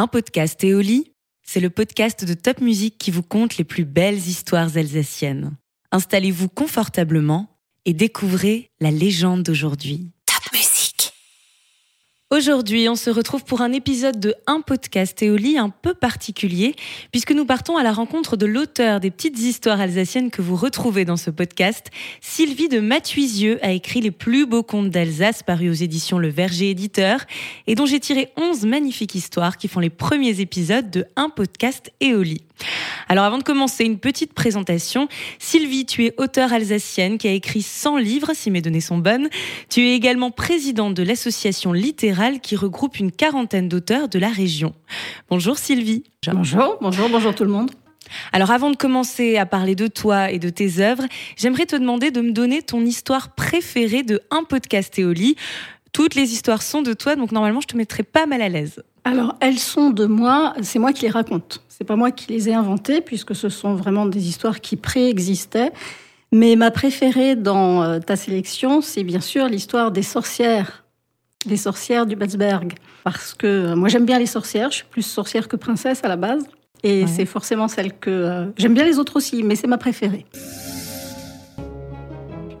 Un podcast Éoli, c'est le podcast de Top Music qui vous conte les plus belles histoires alsaciennes. Installez-vous confortablement et découvrez la légende d'aujourd'hui. Aujourd'hui, on se retrouve pour un épisode de Un podcast Éoli un peu particulier, puisque nous partons à la rencontre de l'auteur des petites histoires alsaciennes que vous retrouvez dans ce podcast. Sylvie de Mathuisieux a écrit les plus beaux contes d'Alsace parus aux éditions Le Verger Éditeur, et dont j'ai tiré 11 magnifiques histoires qui font les premiers épisodes de Un podcast Éoli. Alors avant de commencer, une petite présentation. Sylvie, tu es auteure alsacienne qui a écrit 100 livres, si mes données sont bonnes. Tu es également présidente de l'association littérale qui regroupe une quarantaine d'auteurs de la région. Bonjour Sylvie. Bonjour, bonjour, bonjour tout le monde. Alors avant de commencer à parler de toi et de tes œuvres, j'aimerais te demander de me donner ton histoire préférée de un podcast Éoli. Toutes les histoires sont de toi, donc normalement je te mettrai pas mal à l'aise. Alors elles sont de moi, c'est moi qui les raconte. C'est pas moi qui les ai inventées, puisque ce sont vraiment des histoires qui préexistaient. Mais ma préférée dans euh, ta sélection, c'est bien sûr l'histoire des sorcières, des sorcières du Batsberg. Parce que euh, moi j'aime bien les sorcières, je suis plus sorcière que princesse à la base. Et c'est forcément celle que... Euh, j'aime bien les autres aussi, mais c'est ma préférée.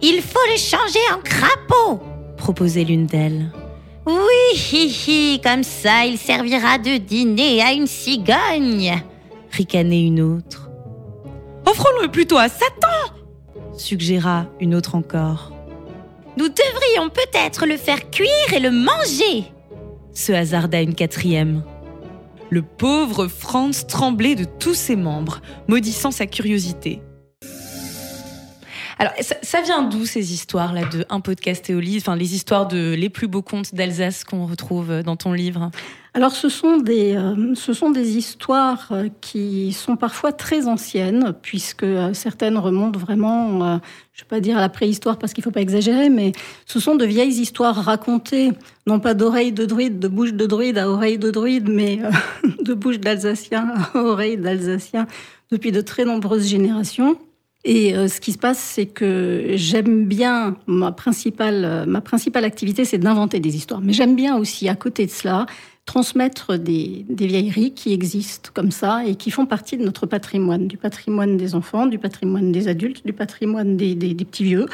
Il faut les changer en crapaud, proposait l'une d'elles. Oui, hi, hi, comme ça il servira de dîner à une cigogne ricanait une autre. Offrons-le plutôt à Satan suggéra une autre encore. Nous devrions peut-être le faire cuire et le manger se hasarda une quatrième. Le pauvre Franz tremblait de tous ses membres, maudissant sa curiosité. Alors, ça, vient d'où ces histoires-là de Un podcast Éolie Enfin, les histoires de les plus beaux contes d'Alsace qu'on retrouve dans ton livre alors ce sont des, euh, ce sont des histoires euh, qui sont parfois très anciennes, puisque euh, certaines remontent vraiment, je ne vais pas dire à la préhistoire parce qu'il ne faut pas exagérer, mais ce sont de vieilles histoires racontées, non pas d'oreilles de druide, de bouche de druide à oreilles de druide, mais de bouche d'Alsacien à oreilles d'Alsacien depuis de très nombreuses générations. Et ce qui se passe, c'est que j'aime bien ma principale, ma principale activité, c'est d'inventer des histoires. Mais j'aime bien aussi, à côté de cela, transmettre des, vieilleries qui existent comme ça et qui font partie de notre patrimoine, du patrimoine des enfants, du patrimoine des adultes, du patrimoine des, petits vieux.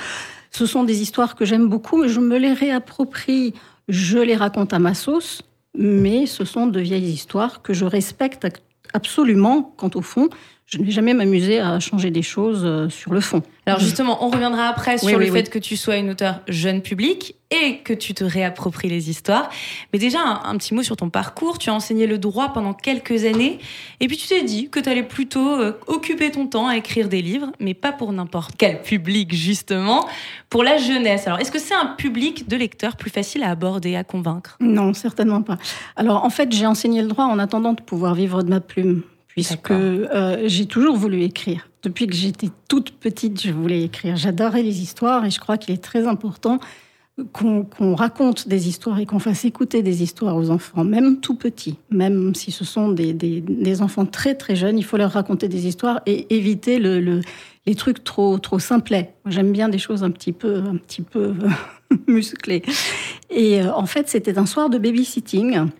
Ce sont des histoires que j'aime beaucoup et je me les réapproprie, je les raconte à ma sauce, mais ce sont de vieilles histoires que je respecte absolument quant au fond je n'ai jamais m'amusé à changer des choses euh, sur le fond. Alors justement, on reviendra après sur le fait que tu sois une auteure jeune public et que tu te réappropries les histoires. Mais déjà, un, petit mot sur ton parcours. Tu as enseigné le droit pendant quelques années et puis tu t'es dit que tu allais plutôt euh, occuper ton temps à écrire des livres, mais pas pour n'importe quel public justement, pour la jeunesse. Alors est-ce que c'est un public de lecteurs plus facile à aborder, à convaincre? Non, certainement pas. Alors en fait, j'ai enseigné le droit en attendant de pouvoir vivre de ma plume puisque euh, j'ai toujours voulu écrire. Depuis que j'étais toute petite, je voulais écrire. J'adorais les histoires et je crois qu'il est très important qu'on raconte des histoires et qu'on fasse écouter des histoires aux enfants, même tout petits, même si ce sont des, des, enfants très très jeunes, il faut leur raconter des histoires et éviter le, les trucs trop trop simplets. J'aime bien des choses un petit peu un petit peu musclées. Et euh, en fait, c'était un soir de babysitting.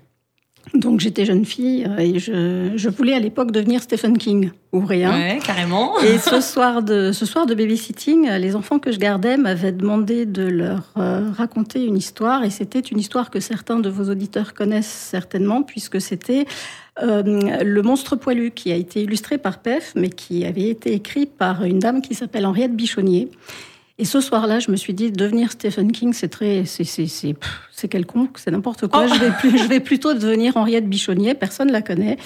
Donc j'étais jeune fille euh, et je, voulais à l'époque devenir Stephen King ou rien. Ouais, carrément. Et ce soir de ce soir de babysitting, les enfants que je gardais m'avaient demandé de leur euh, raconter une histoire et c'était une histoire que certains de vos auditeurs connaissent certainement puisque c'était euh, le monstre poilu qui a été illustré par Pef mais qui avait été écrit par une dame qui s'appelle Henriette Bichonnier. Et ce soir-là, je me suis dit, devenir Stephen King, c'est très, c'est, c'est, c'est, c'est quelconque, c'est n'importe quoi. Oh. Je, vais plus, je vais plutôt devenir Henriette Bichonnier, personne ne la connaît.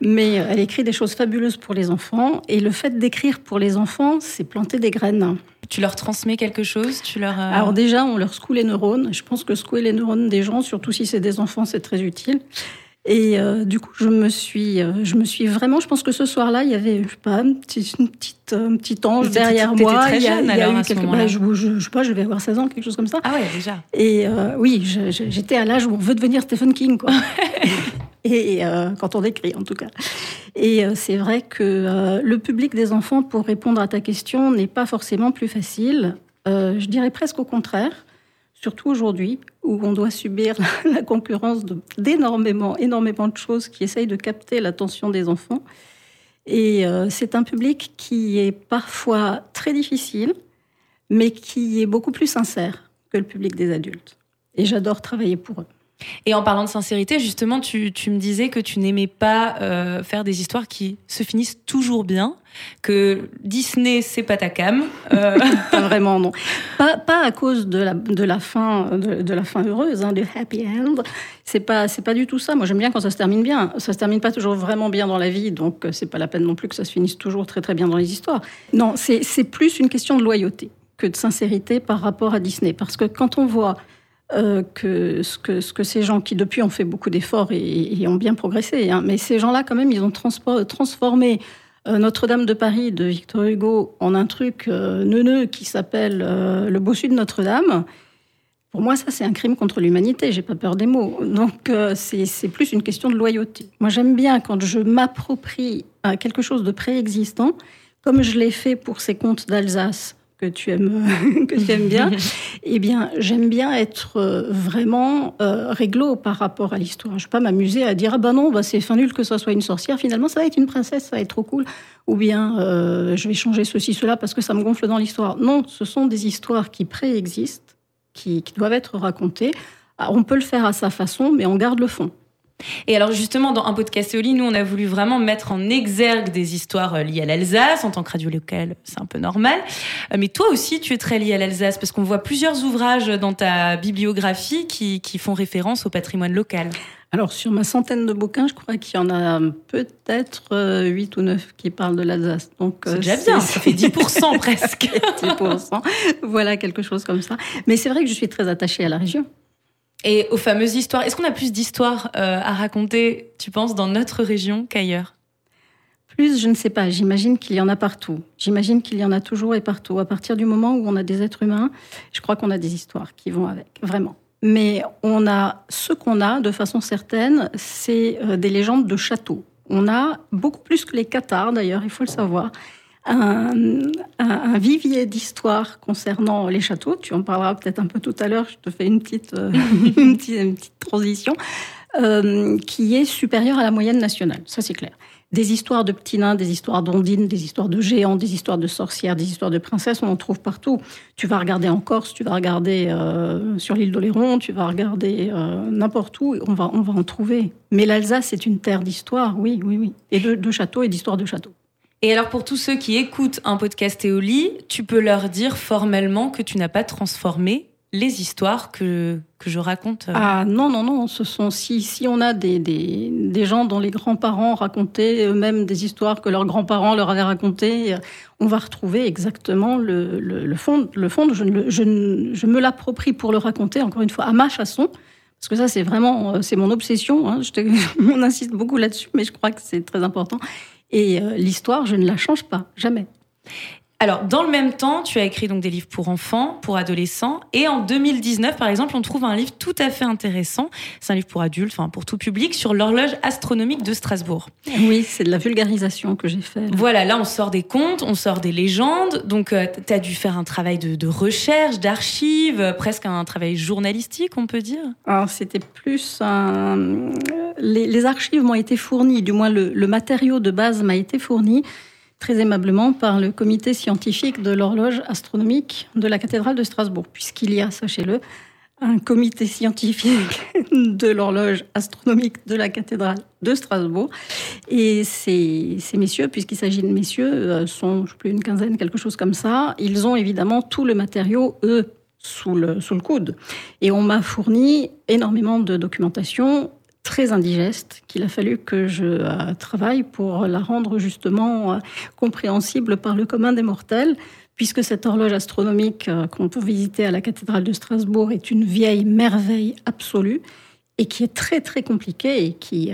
Mais elle écrit des choses fabuleuses pour les enfants. Et le fait d'écrire pour les enfants, c'est planter des graines. Tu leur transmets quelque chose? Tu leur, euh, Alors déjà, on leur secoue les neurones. Je pense que secouer les neurones des gens, surtout si c'est des enfants, c'est très utile. Et euh, du coup, je me suis, euh, je me suis vraiment. Je pense que ce soir-là, il y avait, je sais pas, une petite, une petite, un petit ange derrière moi. Très jeune, il y a, alors, eu bah, je, je, sais pas, je vais avoir 16 ans, quelque chose comme ça. Ah ouais, déjà. Et euh, oui, j'étais à l'âge où on veut devenir Stephen King, quoi. Et quand on écrit, en tout cas. Et c'est vrai que le public des enfants, pour répondre à ta question, n'est pas forcément plus facile. je dirais presque au contraire surtout aujourd'hui, où on doit subir la, concurrence d'énormément, énormément de choses qui essayent de capter l'attention des enfants. Et euh, c'est un public qui est parfois très difficile, mais qui est beaucoup plus sincère que le public des adultes. Et j'adore travailler pour eux. Et en parlant de sincérité, justement, tu, me disais que tu n'aimais pas euh, faire des histoires qui se finissent toujours bien, que Disney, c'est pas ta cam. Euh. vraiment, non. Pas, pas, à cause de la, de la, fin, de, la fin heureuse, hein, du happy end. C'est pas, pas du tout ça. Moi, j'aime bien quand ça se termine bien. Ça se termine pas toujours vraiment bien dans la vie, donc euh, c'est pas la peine non plus que ça se finisse toujours très très bien dans les histoires. Non, c'est plus une question de loyauté que de sincérité par rapport à Disney. Parce que quand on voit euh, que, ce que, ce que ces gens qui depuis ont fait beaucoup d'efforts et, ont bien progressé, hein, mais ces gens-là quand même, ils ont transformé euh, Notre-Dame de Paris de Victor Hugo en un truc euh, neuneux qui s'appelle Le Bossu de Notre-Dame. Pour moi, ça, c'est un crime contre l'humanité. J'ai pas peur des mots. Donc, c'est plus une question de loyauté. Moi, j'aime bien quand je m'approprie quelque chose de préexistant, comme je l'ai fait pour ces contes d'Alsace que tu aimes, que tu aimes bien, eh bien, j'aime bien être euh, vraiment euh, réglo par rapport à l'histoire. Je ne vais pas m'amuser à dire ah ben non, bah c'est fin nul que ça soit une sorcière. Finalement, ça va être une princesse, ça va être trop cool. Ou bien euh, je vais changer ceci, cela parce que ça me gonfle dans l'histoire. Non, ce sont des histoires qui préexistent, qui, qui doivent être racontées. Alors, on peut le faire à sa façon, mais on garde le fond. Et alors justement, dans un podcast Éoli, nous, on a voulu vraiment mettre en exergue des histoires euh, liées à l'Alsace. En tant que radio locale, c'est un peu normal. Euh, mais toi aussi, tu es très lié à l'Alsace parce qu'on voit plusieurs ouvrages dans ta bibliographie qui, qui font référence au patrimoine local. Alors, sur ma centaine de bouquins, je crois qu'il y en a peut-être 8 euh, ou 9 qui parlent de l'Alsace. Donc, c'est déjà bien, ça fait 10% presque. 10%, voilà, quelque chose comme ça. Mais c'est vrai que je suis très attachée à la région. Et aux fameuses histoires. Est-ce qu'on a plus d'histoires euh, à raconter, tu penses, dans notre région qu'ailleurs? Plus, je ne sais pas. J'imagine qu'il y en a partout. J'imagine qu'il y en a toujours et partout. À partir du moment où on a des êtres humains, je crois qu'on a des histoires qui vont avec, vraiment. Mais on a ce qu'on a de façon certaine, c'est euh, des légendes de châteaux. On a beaucoup plus que les Qatars, d'ailleurs, il faut le savoir un, vivier d'histoire concernant les châteaux. Tu en parleras peut-être un peu tout à l'heure. Je te fais une petite, euh, une, petite, transition euh, qui est supérieure à la moyenne nationale. Ça, c'est clair. Des histoires de petits nains, des histoires d'ondines, des histoires de géants, des histoires de sorcières, des histoires de princesses, on en trouve partout. Tu vas regarder en Corse, tu vas regarder euh, sur l'île d'Oléron, tu vas regarder n'importe où, on va, on va en trouver. Mais l'Alsace est une terre d'histoire, oui, oui, oui. Et de, de châteaux et d'histoires de châteaux. Et alors pour tous ceux qui écoutent un podcast Éoli, tu peux leur dire formellement que tu n'as pas transformé les histoires que, que je raconte euh. Ah non, non, non, ce sont si, si on a des, des, gens dont les grands-parents racontaient eux-mêmes des histoires que leurs grands-parents leur avaient racontées, on va retrouver exactement le, le, fond. Le fond je, me l'approprie pour le raconter, encore une fois, à ma façon. Parce que ça, c'est vraiment, euh, c'est mon obsession. Hein. Je on insiste beaucoup là-dessus, mais je crois que c'est très important. Et euh, l'histoire, je ne la change pas, jamais. Alors, dans le même temps, tu as écrit donc des livres pour enfants, pour adolescents, et en 2019, par exemple, on trouve un livre tout à fait intéressant. C'est un livre pour adultes, enfin pour tout public, sur l'horloge astronomique de Strasbourg. Oui, c'est de la vulgarisation que j'ai fait. Voilà, là, on sort des contes, on sort des légendes. Donc, euh, tu as dû faire un travail de, recherche, d'archives, presque un travail journalistique, on peut dire. Alors, c'était plus un... Les, archives m'ont été fournies, du moins le matériau de base m'a été fourni très aimablement par le comité scientifique de l'horloge astronomique de la cathédrale de Strasbourg, puisqu'il y a, sachez-le, un comité scientifique de l'horloge astronomique de la cathédrale de Strasbourg. Et ces, messieurs, puisqu'il s'agit de messieurs, euh, sont je sais plus une quinzaine, quelque chose comme ça, ils ont évidemment tout le matériau, eux, sous le coude. Et on m'a fourni énormément de documentation très indigeste qu'il a fallu que je euh, travaille pour la rendre justement euh, compréhensible par le commun des mortels, puisque cette horloge astronomique euh, qu'on peut visiter à la cathédrale de Strasbourg est une vieille merveille absolue et qui est très très compliquée et qui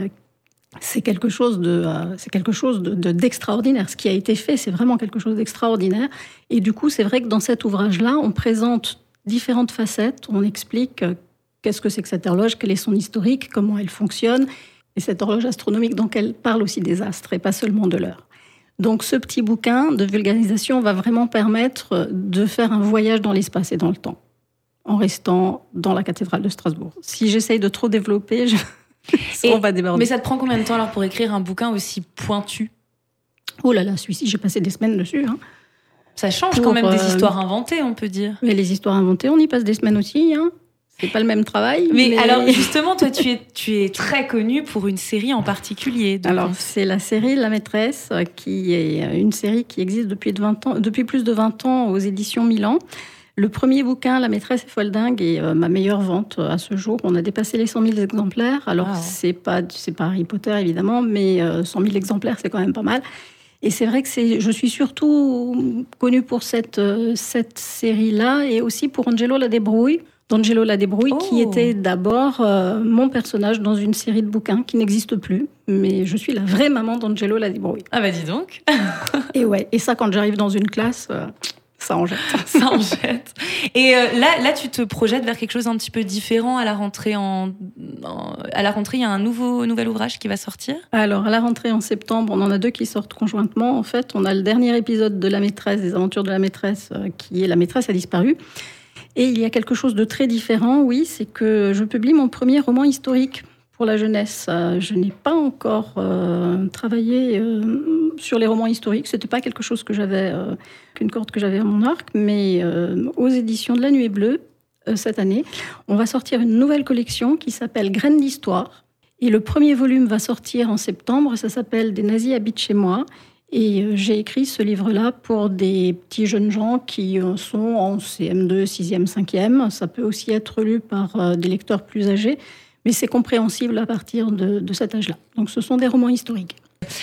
c'est quelque chose de c'est quelque chose de d'extraordinaire. Ce qui a été fait, c'est vraiment quelque chose d'extraordinaire. Et du coup, c'est vrai que dans cet ouvrage-là, on présente différentes facettes. On explique Qu'est-ce que c'est que cette horloge? Quel est son historique? Comment elle fonctionne? Et cette horloge astronomique, donc elle parle aussi des astres et pas seulement de l'heure. Donc ce petit bouquin de vulgarisation va vraiment permettre de faire un voyage dans l'espace et dans le temps. en restant dans la cathédrale de Strasbourg. Si j'essaye de trop développer, je... Et- on va déborder. Mais ça te prend combien de temps alors pour écrire un bouquin aussi pointu? Oh là là, celui-ci, j'ai passé des semaines dessus. hein. Ça change Pour, quand même des euh, histoires inventées, on peut dire. Mais les histoires inventées, on y passe des semaines aussi. Hein. C'est pas le même travail. Mais, alors justement, toi, tu es, tu es très connu pour une série en particulier. donc Alors, c'est la série La Maîtresse, euh, qui est euh, une série qui existe depuis, de 20 ans, depuis plus de 20 ans aux éditions Milan. Le premier bouquin, La Maîtresse est folle dingue, est euh, ma meilleure vente euh, à ce jour. On a dépassé les 100 000 exemplaires. Alors, Wow. c'est pas, c'est pas Harry Potter, évidemment, mais euh, 100 000 exemplaires, c'est quand même pas mal. Et c'est vrai que c'est, je suis surtout connue pour cette, euh, cette série-là et aussi pour Angelo La Débrouille. D'Angelo La Débrouille, Oh. qui était d'abord euh, mon personnage dans une série de bouquins qui n'existe plus. Mais je suis la vraie maman d'Angelo La Débrouille. Ah bah dis donc, Et ouais, et ça, quand j'arrive dans une classe, euh, ça en jette. ça en jette. Et euh, là, là, tu te projettes vers quelque chose un petit peu différent à la rentrée. En, en- à la rentrée, il y a un nouveau nouvel ouvrage qui va sortir? Alors, à la rentrée en septembre, on en a deux qui sortent conjointement. En fait, on a le dernier épisode de La Maîtresse, des aventures de la Maîtresse, qui est La Maîtresse a disparu. Et il y a quelque chose de très différent, oui, c'est que je publie mon premier roman historique pour la jeunesse. Euh, Je n'ai pas encore euh, travaillé euh, sur les romans historiques. C'était pas quelque chose que j'avais, qu'une corde que j'avais à mon arc, mais aux éditions de La Nuée Bleue cette année, on va sortir une nouvelle collection qui s'appelle Graines d'histoire. Et le premier volume va sortir en septembre. Ça s'appelle Des nazis habitent chez moi. Et euh, j'ai écrit ce livre-là pour des petits jeunes gens qui euh, sont en CM2, 6e, 5e. Ça peut aussi être lu par euh, des lecteurs plus âgés, mais c'est compréhensible à partir de, de cet âge-là. Donc ce sont des romans historiques.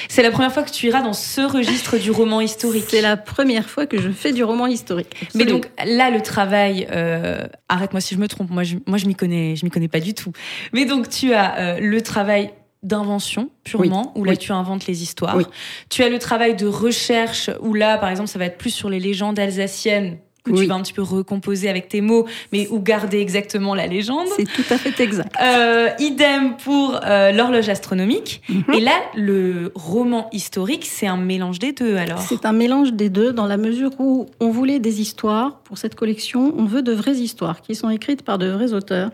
C'est la première fois que tu iras dans ce registre du roman historique. C'est la première fois que je fais du roman historique. Mais donc là, le travail, euh, arrête-moi si je me trompe, moi je, moi je m'y connais, je m'y connais pas du tout. Mais donc tu as euh, le travail d'invention purement, où là oui. tu inventes les histoires. Oui. Tu as le travail de recherche, où là par exemple ça va être plus sur les légendes alsaciennes que tu vas un petit peu recomposer avec tes mots, mais où garder exactement la légende. c'est tout à fait exact. Euh, idem pour euh, l'horloge astronomique. Mhm. Et là, le roman historique, c'est un mélange des deux alors. C'est un mélange des deux dans la mesure où on voulait des histoires pour cette collection. On veut de vraies histoires qui sont écrites par de vrais auteurs,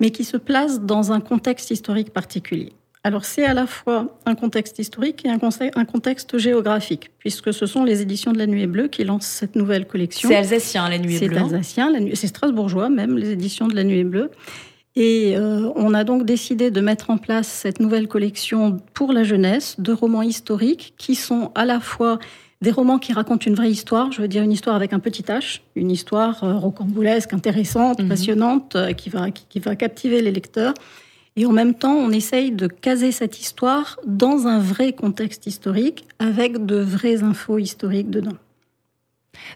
mais qui se placent dans un contexte historique particulier. Alors c'est à la fois un contexte historique et un, contexte géographique, puisque ce sont les éditions de la Nuée Bleue qui lancent cette nouvelle collection. C'est alsacien, la nuit est C'est bleue. hein. alsacien, nuit- c'est strasbourgeois même, les éditions de la Nuée Bleue. Et euh, on a donc décidé de mettre en place cette nouvelle collection pour la jeunesse de romans historiques qui sont à la fois des romans qui racontent une vraie histoire, je veux dire une histoire avec un petit H, une histoire euh, rocambolesque, intéressante, Mhm. passionnante, euh, qui, va, qui, qui va captiver les lecteurs. Et en même temps, on essaye de caser cette histoire dans un vrai contexte historique, avec de vraies infos historiques dedans.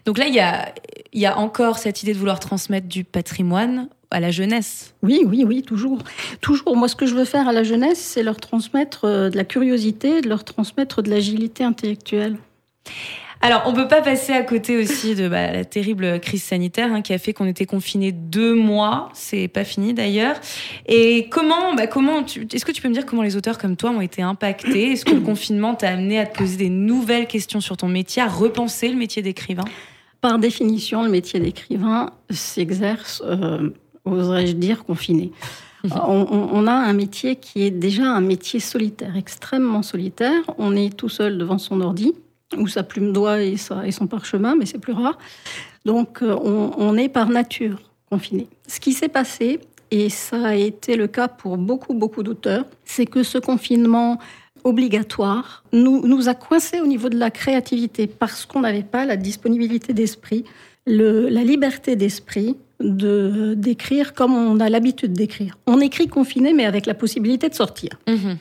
Donc là, il y a, il y a encore cette idée de vouloir transmettre du patrimoine à la jeunesse. Oui, oui, oui, toujours. Toujours. Moi, ce que je veux faire à la jeunesse, c'est leur transmettre euh, de la curiosité, de leur transmettre de l'agilité intellectuelle. Alors, on peut pas passer à côté aussi de bah, la terrible crise sanitaire hein, qui a fait qu'on était confinés deux mois. C'est pas fini d'ailleurs. Et comment, bah, comment, est-ce que tu peux me dire comment les auteurs comme toi ont été impactés? Est-ce que le confinement t'a amené à te poser des nouvelles questions sur ton métier, à repenser le métier d'écrivain? Par définition, le métier d'écrivain s'exerce, euh, oserais-je dire, confiné. On, on- on a un métier qui est déjà un métier solitaire, extrêmement solitaire. On est tout seul devant son ordi, ou sa plume d'oie et, son parchemin, mais c'est plus rare. Donc, euh, on, on est par nature confiné. Ce qui s'est passé, et ça a été le cas pour beaucoup, beaucoup d'auteurs, c'est que ce confinement obligatoire nous, nous a coincés au niveau de la créativité parce qu'on n'avait pas la disponibilité d'esprit, la liberté d'esprit de d'écrire comme on a l'habitude d'écrire. On écrit confiné, mais avec la possibilité de sortir.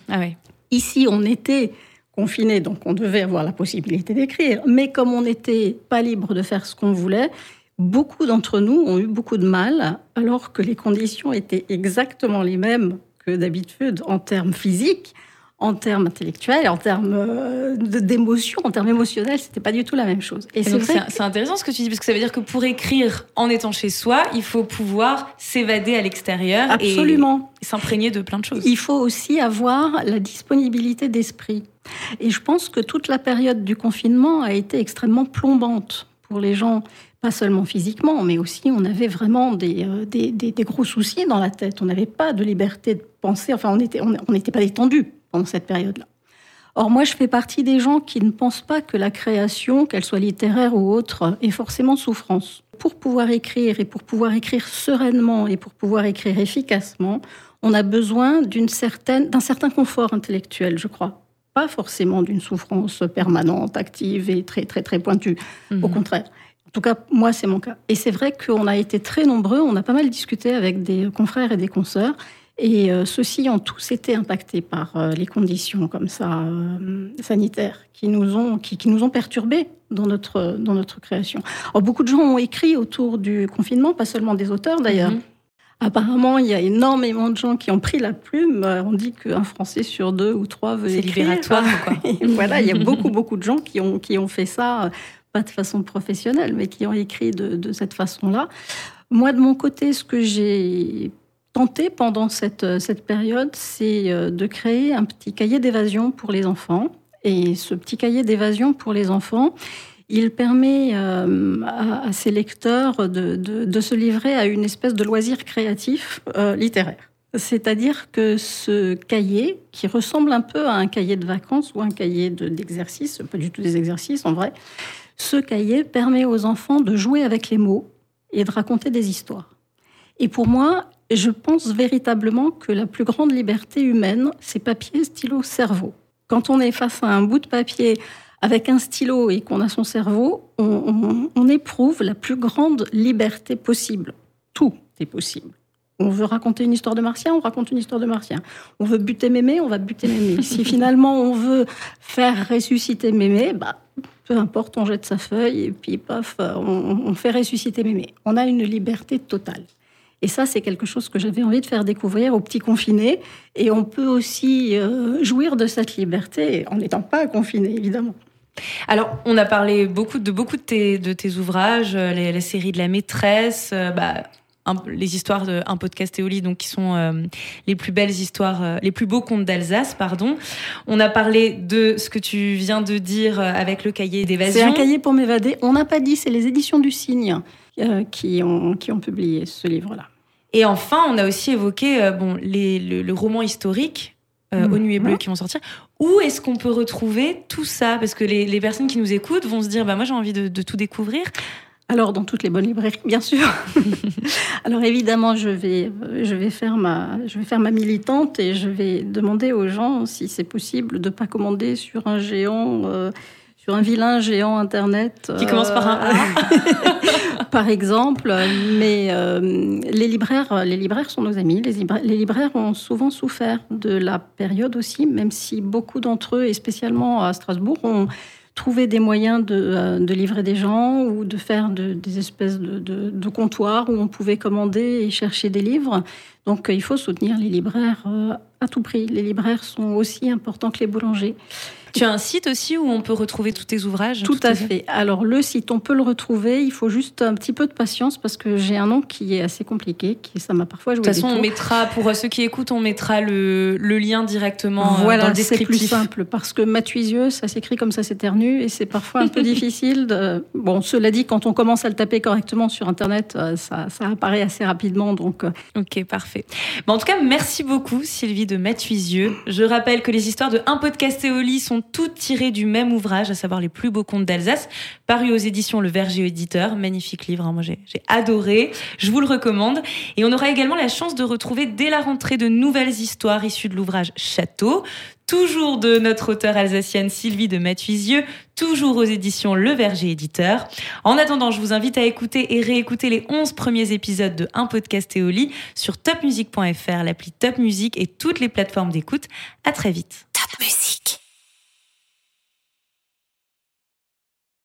Ah ouais. Ici, on était confiné, donc on devait avoir la possibilité d'écrire. Mais comme on n'était pas libre de faire ce qu'on voulait, beaucoup d'entre nous ont eu beaucoup de mal, alors que les conditions étaient exactement les mêmes que d'habitude en termes physiques, en termes intellectuels, en termes euh, d'émotions, en termes émotionnels, c'était pas du tout la même chose. Et Et c'est intéressant ce que tu dis parce que ça veut dire que pour écrire en étant chez soi, il faut pouvoir s'évader à l'extérieur et s'imprégner de plein de choses. Il faut aussi avoir la disponibilité d'esprit. Et je pense que toute la période du confinement a été extrêmement plombante pour les gens, pas seulement physiquement, mais aussi on avait vraiment des, euh, gros soucis dans la tête. On n'avait pas de liberté de penser, enfin on n'était pas détendu pendant cette période-là. Or, moi, je fais partie des gens qui ne pensent pas que la création, qu'elle soit littéraire ou autre, est forcément souffrance. Pour pouvoir écrire et pour pouvoir écrire sereinement et pour pouvoir écrire efficacement, on a besoin d'un certain confort intellectuel, je crois. Pas forcément d'une souffrance permanente, active et très, très, très pointue. Mmh. Au contraire. En tout cas, moi, c'est mon cas. Et c'est vrai qu'on a été très nombreux, on a pas mal discuté avec des confrères et des consoeurs, et euh, ceux-ci ont tous été impactés par euh, les conditions comme ça euh, sanitaires qui nous ont qui, qui, nous ont perturbés dans notre dans notre création. Alors, beaucoup de gens ont écrit autour du confinement, pas seulement des auteurs d'ailleurs. Mm -hmm. Apparemment, il y a énormément de gens qui ont pris la plume. On dit qu'un Français sur deux ou trois veut écrire. C'est libératoire, quoi. Et voilà, il y a beaucoup, beaucoup de gens qui ont, qui ont fait ça, pas de façon professionnelle, mais qui ont écrit de, de cette façon-là. Moi, de mon côté, ce que j'ai tenté pendant cette, cette période, c'est de créer un petit cahier d'évasion pour les enfants. Et ce petit cahier d'évasion pour les enfants, il permet euh, à, ses lecteurs de, se livrer à une espèce de loisir créatif euh, littéraire. C'est-à-dire que ce cahier, qui ressemble un peu à un cahier de vacances ou un cahier d'exercice, de, pas du tout des exercices en vrai, ce cahier permet aux enfants de jouer avec les mots et de raconter des histoires. Et pour moi, je pense véritablement que la plus grande liberté humaine, c'est papier, stylo, cerveau. Quand on est face à un bout de papier avec un stylo et qu'on a son cerveau, on, on, on, éprouve la plus grande liberté possible. Tout est possible. On veut raconter une histoire de martien, on raconte une histoire de martien. On veut buter mémé, on va buter mémé. si finalement on veut faire ressusciter mémé, bah, peu importe, on jette sa feuille et puis paf, on, on fait ressusciter mémé. On a une liberté totale. Et ça, c'est quelque chose que j'avais envie de faire découvrir aux petits confinés. Et on peut aussi euh, jouir de cette liberté en n'étant pas confiné, évidemment. Alors, on a parlé beaucoup de beaucoup de tes, de tes ouvrages, les, la série de la maîtresse, euh, bah, un, les histoires de un podcast Éoli, donc qui sont euh, les plus belles histoires, euh, les plus beaux contes d'Alsace, pardon. On a parlé de ce que tu viens de dire avec le cahier d'évasion. C'est un cahier pour m'évader. On n'a pas dit, c'est les éditions du Cygne euh, qui ont qui ont publié ce livre-là. Et enfin, on a aussi évoqué bon les, le, le roman historique euh, mmh. aux Nuées Bleues qui vont sortir. Où est-ce qu'on peut retrouver tout ça? Parce que les, les, personnes qui nous écoutent vont se dire, bah moi j'ai envie de, de, tout découvrir. Alors dans toutes les bonnes librairies, bien sûr. Alors évidemment, je vais, je vais faire ma, je vais faire ma militante et je vais demander aux gens si c'est possible de pas commander sur un géant. Euh, sur un vilain géant internet qui euh, commence par un A. par exemple. Mais euh, les libraires les libraires sont nos amis. Les libraires, les libraires ont souvent souffert de la période aussi même si beaucoup d'entre eux et spécialement à Strasbourg ont trouvé des moyens de, euh, de livrer des gens ou de faire de, des espèces de, comptoirs où on pouvait commander et chercher des livres. Donc il faut soutenir les libraires euh, à tout prix. Les libraires sont aussi importants que les boulangers tu as un site aussi où on peut retrouver tous tes ouvrages Tout à fait. Alors le site, on peut le retrouver. Il faut juste un petit peu de patience parce que j'ai un nom qui est assez compliqué, qui ça m'a parfois joué. De toute façon, on mettra pour ceux qui écoutent, on mettra le, le lien directement voilà, dans le descriptif. c'est plus simple parce que Matuisieux, ça s'écrit comme ça s'éternue et c'est parfois un peu difficile. De... Bon, cela dit, quand on commence à le taper correctement sur Internet, euh, ça, ça apparaît assez rapidement. Donc, euh. ok, parfait. Bon, en tout cas, merci beaucoup Sylvie de Matuisieux. Je rappelle que les histoires de un podcast Éoli sont toutes tirées du même ouvrage, à savoir les plus beaux contes d'Alsace, paru aux éditions Le Verger Éditeur. Magnifique livre, hein, moi j'ai adoré. Je vous le recommande. Et on aura également la chance de retrouver dès la rentrée de nouvelles histoires issues de l'ouvrage Château, toujours de notre auteure alsacienne Sylvie de Matuisieux, toujours aux éditions Le Verger Éditeur. En attendant, je vous invite à écouter et réécouter les 11 premiers épisodes de Un podcast Éoli sur topmusic.fr, l'appli Top Music et toutes les plateformes d'écoute. À très vite. Top Music.